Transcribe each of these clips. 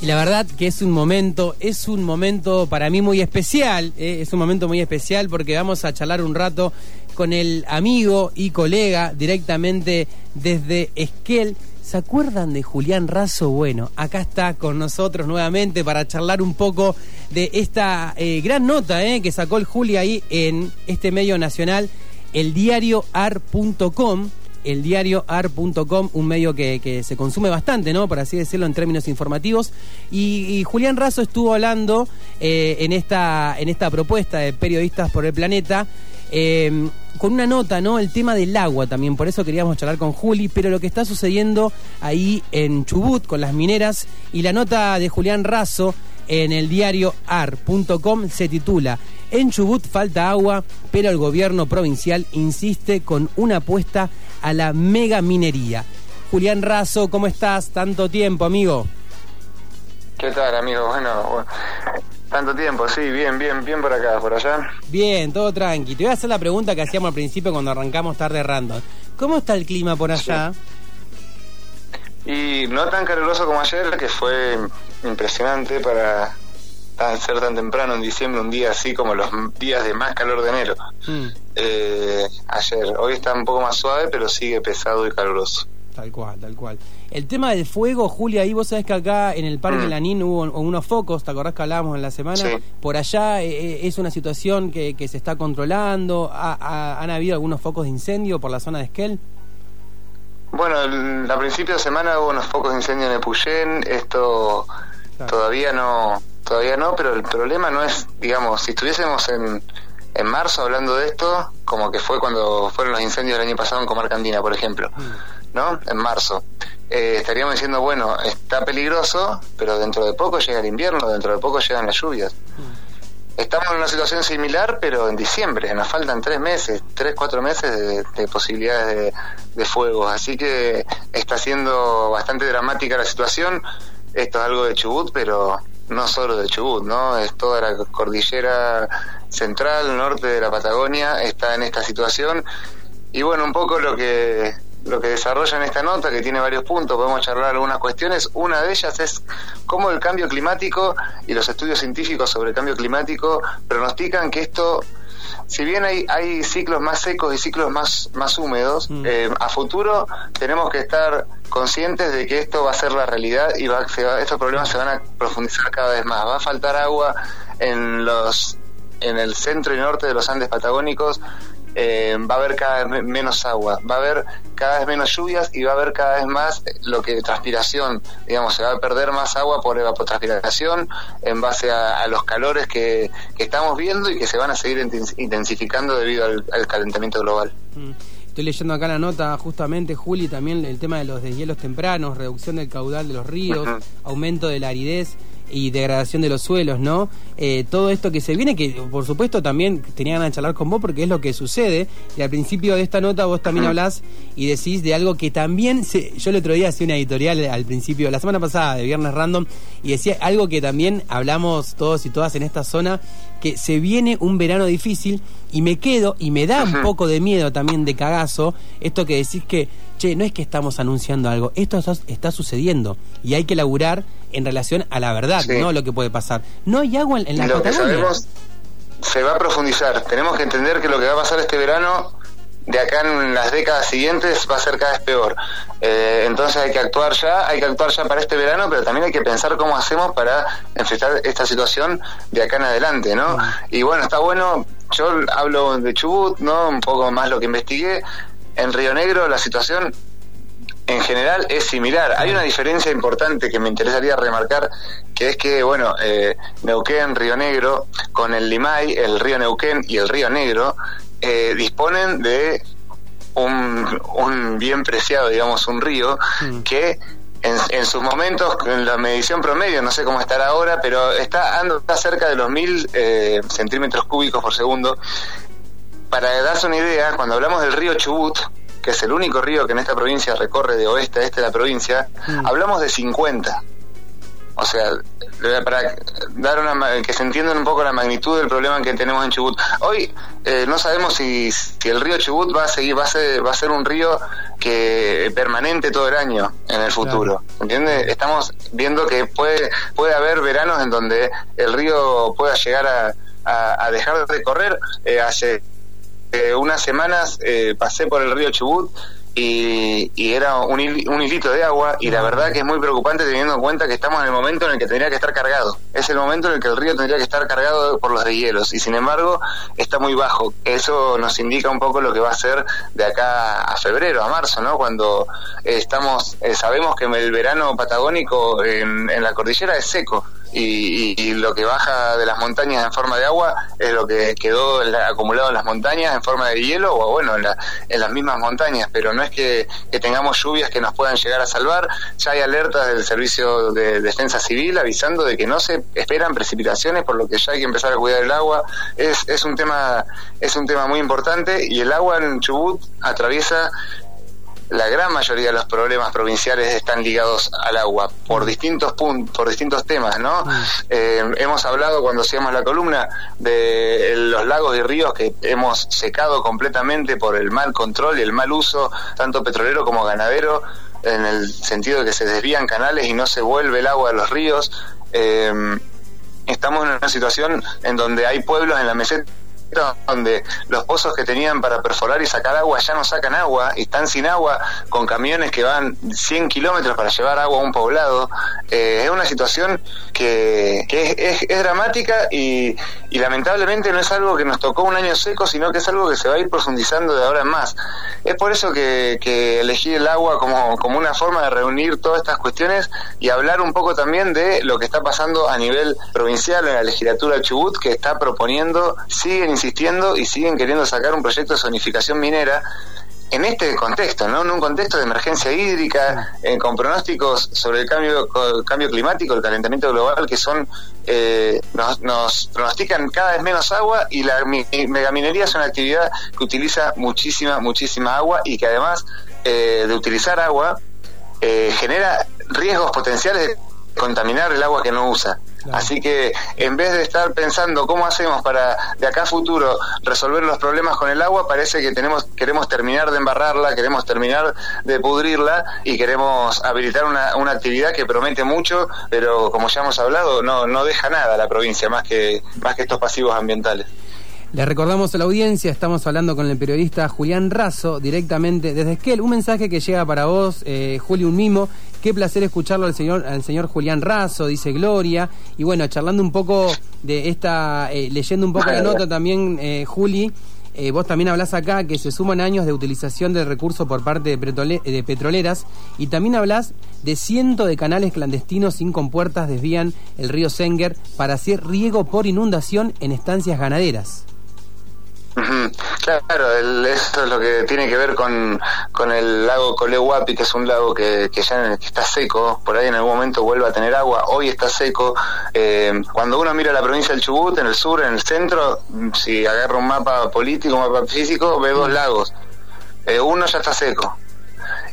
Y la verdad que es un momento, es un momento para mí muy especial, eh, es un momento muy especial porque vamos a charlar un rato con el amigo y colega directamente desde Esquel. ¿Se acuerdan de Julián Razo? Bueno, acá está con nosotros nuevamente para charlar un poco de esta eh, gran nota eh, que sacó el Juli ahí en este medio nacional, el el diario ar.com, un medio que, se consume bastante, ¿no? Por así decirlo, en términos informativos. Y, Julián Razo estuvo hablando eh, en, esta, en esta propuesta de Periodistas por el Planeta. Eh, con una nota, ¿no? El tema del agua también, por eso queríamos charlar con Juli, pero lo que está sucediendo ahí en Chubut con las mineras y la nota de Julián Razo en el diario ar.com se titula En Chubut falta agua, pero el gobierno provincial insiste con una apuesta a la mega minería. Julián Razo, ¿cómo estás? Tanto tiempo, amigo. ¿Qué tal, amigo? Bueno, tanto tiempo, sí, bien, bien, bien por acá, por allá. Bien, todo tranqui. Te voy a hacer la pregunta que hacíamos al principio cuando arrancamos tarde random. ¿Cómo está el clima por allá? Y no tan caluroso como ayer, que fue impresionante para ser tan temprano en diciembre, un día así como los días de más calor de enero. Mm. Eh, ayer, hoy está un poco más suave, pero sigue pesado y caluroso. Tal cual, tal cual. El tema del fuego, Julia, ahí vos sabés que acá en el Parque mm. Lanín hubo unos focos, ¿te acordás que hablábamos en la semana? Por allá eh, eh, es una situación que, se está controlando. ¿Han habido algunos focos de incendio por la zona de Esquel? Bueno, a principio de semana hubo unos focos de incendio en Epuyén, esto todavía no todavía no, pero el problema no es, digamos, si estuviésemos en, en marzo hablando de esto, como que fue cuando fueron los incendios del año pasado en Comarca Andina, por ejemplo, mm. ¿no? En marzo. Eh, estaríamos diciendo, bueno, está peligroso, pero dentro de poco llega el invierno, dentro de poco llegan las lluvias. Mm. Estamos en una situación similar, pero en diciembre. Nos faltan tres meses, tres, cuatro meses de, posibilidades de, de fuegos. Así que está siendo bastante dramática la situación. Esto es algo de Chubut, pero no solo de Chubut, ¿no? Es toda la cordillera central, norte de la Patagonia, está en esta situación. Y bueno, un poco lo que lo que desarrolla en esta nota, que tiene varios puntos, podemos charlar algunas cuestiones. Una de ellas es cómo el cambio climático y los estudios científicos sobre el cambio climático pronostican que esto, si bien hay, hay ciclos más secos y ciclos más, más húmedos, mm. eh, a futuro tenemos que estar conscientes de que esto va a ser la realidad y va, estos problemas se van a profundizar cada vez más. Va a faltar agua en los en el centro y norte de los Andes patagónicos eh, va a haber cada vez menos agua, va a haber cada vez menos lluvias y va a haber cada vez más lo que transpiración, digamos, se va a perder más agua por evapotranspiración en base a, los calores que, estamos viendo y que se van a seguir intensificando debido al, calentamiento global. Mm. Estoy leyendo acá la nota justamente, Juli, también el tema de los deshielos tempranos, reducción del caudal de los ríos, aumento de la aridez y degradación de los suelos, ¿no? Eh, todo esto que se viene, que por supuesto también tenía ganas de charlar con vos porque es lo que sucede. Y al principio de esta nota vos también hablás y decís de algo que también, se, yo el otro día hacía una editorial al principio, la semana pasada de Viernes Random, y decía algo que también hablamos todos y todas en esta zona, que se viene un verano difícil y me quedo y me da un poco de miedo también de cagazo esto que decís que, che, no es que estamos anunciando algo, esto está sucediendo y hay que laburar en relación a la verdad, ¿no? Lo que puede pasar. No hay agua en, la Lo que sabemos se va a profundizar. Tenemos que entender que lo que va a pasar este verano de acá en las décadas siguientes va a ser cada vez peor. Eh, entonces hay que actuar ya, hay que actuar ya para este verano, pero también hay que pensar cómo hacemos para enfrentar esta situación de acá en adelante, ¿no? Y bueno, está bueno, yo hablo de Chubut, ¿no? Un poco más lo que investigué. En Río Negro la situación en general es similar. Hay una diferencia importante que me interesaría remarcar, que es que, bueno, eh, Neuquén, Río Negro, con el Limay, el río Neuquén y el río Negro, eh, disponen de un, un, bien preciado, digamos, un río mm. que en, en, sus momentos, en la medición promedio, no sé cómo estará ahora, pero está, ando, está cerca de los mil eh, centímetros cúbicos por segundo. Para darse una idea, cuando hablamos del río Chubut, que es el único río que en esta provincia recorre de oeste a este de la provincia, mm. hablamos de 50. O sea, para dar una que se entienda un poco la magnitud del problema que tenemos en Chubut. Hoy eh, no sabemos si, si, el río Chubut va a seguir va a ser va a ser un río que permanente todo el año en el futuro. ¿Entiendes? Estamos viendo que puede veranos en donde el río pueda llegar a, a, dejar de correr. Eh, hace eh, unas semanas eh, pasé por el río Chubut y, era un, un, hilito de agua y la verdad que es muy preocupante teniendo en cuenta que estamos en el momento en el que tendría que estar cargado. Es el momento en el que el río tendría que estar cargado por los deshielos y sin embargo está muy bajo. Eso nos indica un poco lo que va a ser de acá a febrero, a marzo, ¿no? Cuando estamos, sabemos que el verano patagónico en, en la cordillera es seco y, lo que baja de las montañas en forma de agua es lo que quedó acumulado en las montañas en forma de hielo o bueno, en, las mismas montañas, pero no es que, tengamos lluvias que nos puedan llegar a salvar, ya hay alertas del Servicio de Defensa Civil avisando de que no se esperan precipitaciones, por lo que ya hay que empezar a cuidar el agua, es, es un tema es un tema muy importante y el agua en Chubut atraviesa la gran mayoría de los problemas provinciales están ligados al agua por distintos puntos, por distintos temas, ¿no? Mm. Eh, hemos hablado cuando hacíamos la columna de los lagos y ríos que hemos secado completamente por el mal control y el mal uso, tanto petrolero como ganadero, en el sentido de que se desvían canales y no se vuelve el agua a los ríos. Eh, estamos en una situación en donde hay pueblos en la meseta donde los pozos que tenían para perforar y sacar agua ya no sacan agua y están sin agua con camiones que van 100 kilómetros para llevar agua a un poblado. Eh, es una situación que, es, dramática y, lamentablemente no es algo que nos tocó un año seco, sino que es algo que se va a ir profundizando de ahora en más. Es por eso que, elegí el agua como, como una forma de reunir todas estas cuestiones y hablar un poco también de lo que está pasando a nivel provincial en la legislatura Chubut, que está proponiendo, siguen insistiendo y siguen queriendo sacar un proyecto de zonificación minera en este contexto, ¿no? En un contexto de emergencia hídrica, eh, con pronósticos sobre el cambio, cambio climático, el calentamiento global, que son eh, nos, pronostican cada vez menos agua y la megaminería es una actividad que utiliza muchísima, muchísima agua y que además eh, de utilizar agua genera riesgos potenciales de contaminar el agua que no usa. Así que en vez de estar pensando cómo hacemos para de acá a futuro resolver los problemas con el agua, parece que tenemos queremos terminar de embarrarla, queremos terminar de pudrirla y queremos habilitar una, una actividad que promete mucho, pero como ya hemos hablado, no, no deja nada a la provincia más que, más que estos pasivos ambientales. Le recordamos a la audiencia, estamos hablando con el periodista Julián Razo, directamente desde Esquel. Un mensaje que llega para vos, eh, Julio, un mimo. Qué placer escucharlo al señor, al señor Julián Razo, dice Gloria. Y bueno, charlando un poco de esta, eh, leyendo un poco la nota también, eh, Juli. Eh, vos también hablás acá que se suman años de utilización del recurso por parte de, de petroleras y también hablás de cientos de canales clandestinos sin compuertas desvían el río Senger para hacer riego por inundación en estancias ganaderas. Claro, eso es lo que tiene que ver con, con el lago Colehuapi, que es un lago que, que ya está seco, por ahí en algún momento vuelve a tener agua, hoy está seco. Eh, cuando uno mira la provincia del Chubut, en el sur, en el centro, si agarra un mapa político, un mapa físico, ve dos lagos. Eh, uno ya está seco.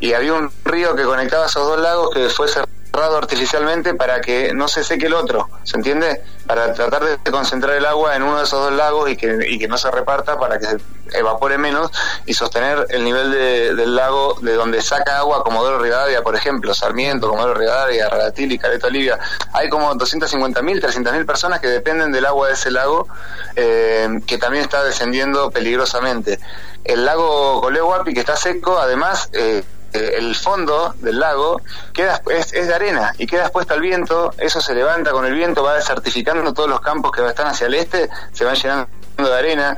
Y había un río que conectaba esos dos lagos que fue cerrado artificialmente para que no se seque el otro, ¿se entiende? Para tratar de concentrar el agua en uno de esos dos lagos y que, y que no se reparta para que se evapore menos y sostener el nivel del lago de donde saca agua Comodoro Rivadavia, por ejemplo, Sarmiento, Comodoro Rivadavia, Radatil y Caleta Olivia. Hay como 250.000, 300.000 personas que dependen del agua de ese lago eh, que también está descendiendo peligrosamente. El lago Colehuapi, que está seco, además... Eh, el fondo del lago queda, es, de arena y queda expuesto al viento, eso se levanta con el viento, va desertificando todos los campos que están hacia el este, se van llenando de arena,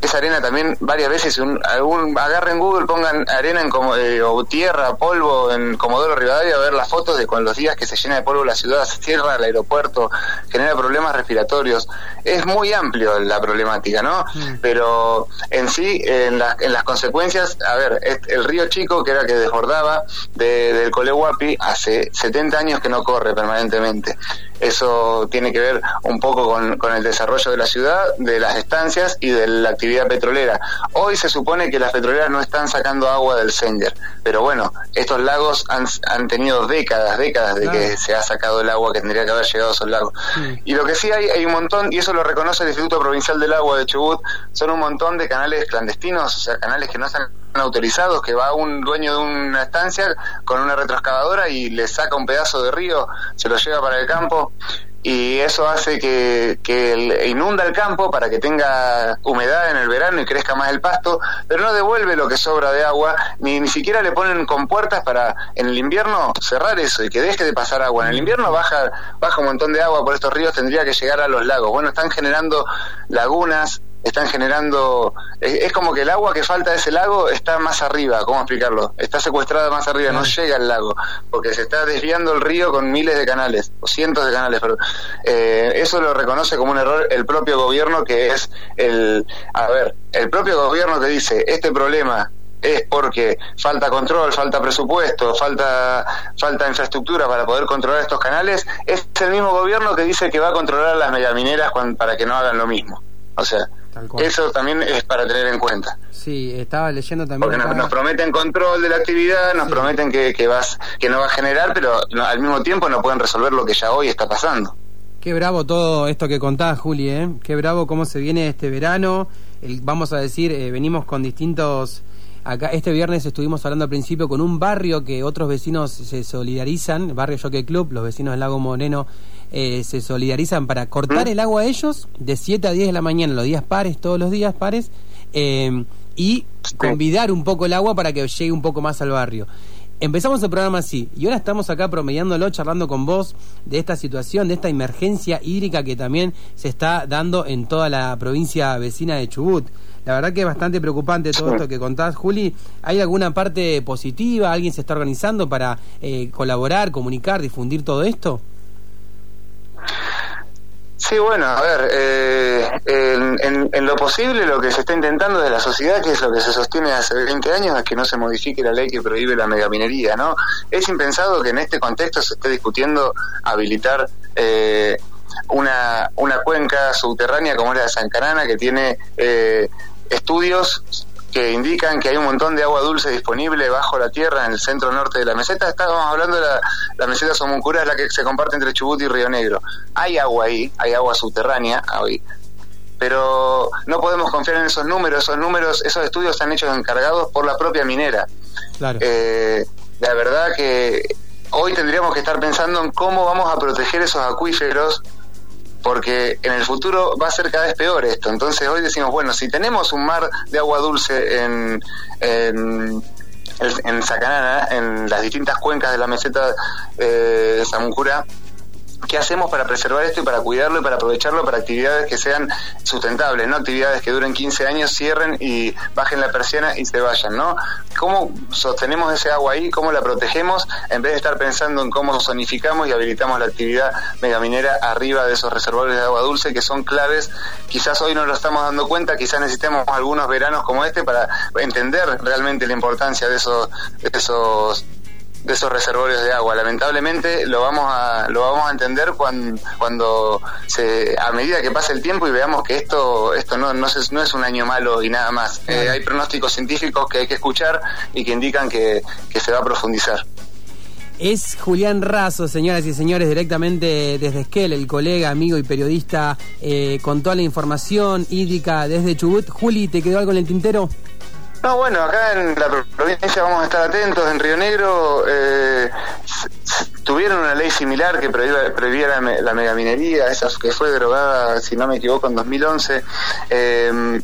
esa arena también varias veces un, algún agarren Google pongan arena en como, eh, o tierra polvo en Comodoro Rivadavia a ver las fotos de con los días que se llena de polvo la ciudad se cierra el aeropuerto genera problemas respiratorios. Es muy amplio la problemática no mm. pero en sí en, en las consecuencias a ver el río Chico que era que desbordaba de, del Colehuapi hace 70 años que no corre permanentemente eso tiene que ver un poco con, con el desarrollo de la ciudad de las estancias y de la actividad petrolera. Hoy se supone que las petroleras no están sacando agua del Senger, pero bueno, estos lagos han, han tenido décadas, décadas de que se ha sacado el agua que tendría que haber llegado a esos lagos. Y lo que sí hay, hay un montón, y eso lo reconoce el Instituto Provincial del Agua de Chubut, son un montón de canales clandestinos, o sea, canales que no están autorizados, que va un dueño de una estancia con una retroexcavadora y le saca un pedazo de río, se lo lleva para el campo y eso hace que, que inunda el campo para que tenga humedad en el verano y crezca más el pasto, pero no devuelve lo que sobra de agua, ni, ni siquiera le ponen compuertas para en el invierno cerrar eso y que deje de pasar agua. En el invierno baja, baja un montón de agua por estos ríos, tendría que llegar a los lagos. Bueno, están generando lagunas, están generando, es, como que el agua que falta de ese lago está más arriba, ¿cómo explicarlo? Está secuestrada más arriba, no llega al lago, porque se está desviando el río con miles de canales, o cientos de canales, pero eh, eso lo reconoce como un error el propio gobierno que es el, a ver, el propio gobierno que dice, este problema es porque falta control, falta presupuesto, falta, falta infraestructura para poder controlar estos canales, es el mismo gobierno que dice que va a controlar las megamineras para que no hagan lo mismo. O sea, eso también es para tener en cuenta. Sí, estaba leyendo también. Porque nos, prometen control de la actividad, nos prometen que, que, vas, que no va a generar, pero al mismo tiempo no pueden resolver lo que ya hoy está pasando. Qué bravo todo esto que contás, Juli, ¿eh? Qué bravo cómo se viene este verano. El, vamos a decir, eh, venimos con distintos Acá este viernes estuvimos hablando al principio con un barrio que otros vecinos se solidarizan, barrio Jockey Club, los vecinos del Lago Moreno eh, se solidarizan para cortar el agua a ellos de 7 a 10 de la mañana, los días pares, todos los días pares, eh, y convidar un poco el agua para que llegue un poco más al barrio. Empezamos el programa así y ahora estamos acá promediándolo, charlando con vos de esta situación, de esta emergencia hídrica que también se está dando en toda la provincia vecina de Chubut. La verdad que es bastante preocupante todo esto que contás, Juli. ¿Hay alguna parte positiva? ¿Alguien se está organizando para eh, colaborar, comunicar, difundir todo esto? Sí, bueno, a ver, eh, en, lo posible lo que se está intentando de la sociedad, que es lo que se sostiene hace 20 años, es que no se modifique la ley que prohíbe la megaminería, ¿no? Es impensado que en este contexto se esté discutiendo habilitar eh, una, una cuenca subterránea como la de San Canana, que tiene eh, estudios que indican que hay un montón de agua dulce disponible bajo la tierra en el centro norte de la meseta. Estábamos hablando de la, meseta Somuncura, es la que se comparte entre Chubut y Río Negro. Hay agua ahí, hay agua subterránea ahí, pero no podemos confiar en esos números. Esos números, esos estudios están hechos encargados por la propia minera. Eh, la verdad que hoy tendríamos que estar pensando en cómo vamos a proteger esos acuíferos porque en el futuro va a ser cada vez peor esto. Entonces hoy decimos, bueno, si tenemos un mar de agua dulce en, en, en Sacanana, en las distintas cuencas de la meseta eh, de Samuncura, ¿Qué hacemos para preservar esto y para cuidarlo y para aprovecharlo para actividades que sean sustentables, no actividades que duren 15 años, cierren y bajen la persiana y se vayan, ¿no? ¿Cómo sostenemos ese agua ahí? ¿Cómo la protegemos? En vez de estar pensando en cómo zonificamos y habilitamos la actividad megaminera arriba de esos reservorios de agua dulce que son claves. Quizás hoy no lo estamos dando cuenta, quizás necesitemos algunos veranos como este para entender realmente la importancia de esos, de esos de esos reservorios de agua. Lamentablemente lo vamos a lo vamos a entender cuando, cuando se, a medida que pase el tiempo y veamos que esto esto no no es, no es un año malo y nada más. Eh, hay pronósticos científicos que hay que escuchar y que indican que, que se va a profundizar. Es Julián Razo, señoras y señores, directamente desde Esquel, el colega, amigo y periodista, eh, con toda la información hídrica desde Chubut. Juli, ¿te quedó algo en el tintero? No, bueno, acá en la provincia vamos a estar atentos. En Río Negro eh, tuvieron una ley similar que prohibía, la, megaminería, esa que fue derogada, si no me equivoco, en 2011. Eh,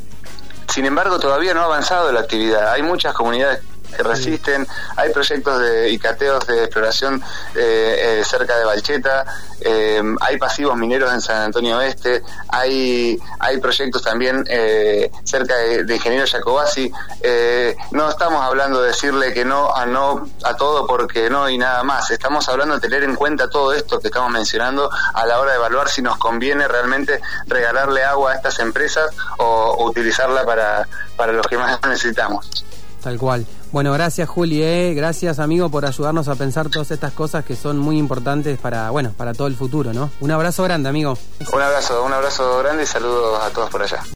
sin embargo, todavía no ha avanzado la actividad. Hay muchas comunidades que resisten. Hay proyectos de icateos de exploración eh, eh, cerca de Balcheta, eh, hay pasivos mineros en San Antonio Oeste, hay, hay proyectos también cerca de, Ingeniero Jacobasi. no estamos hablando de decirle que no a no a todo porque no y nada más. Estamos hablando de tener en cuenta todo esto que estamos mencionando a la hora de evaluar si nos conviene realmente regalarle agua a estas empresas o, o utilizarla para, para los que más necesitamos. Tal cual. Bueno, gracias Juli, eh. gracias amigo por ayudarnos a pensar todas estas cosas que son muy importantes para, bueno, para todo el futuro, ¿no? Un abrazo grande, amigo. Un abrazo, un abrazo grande y saludos a todos por allá.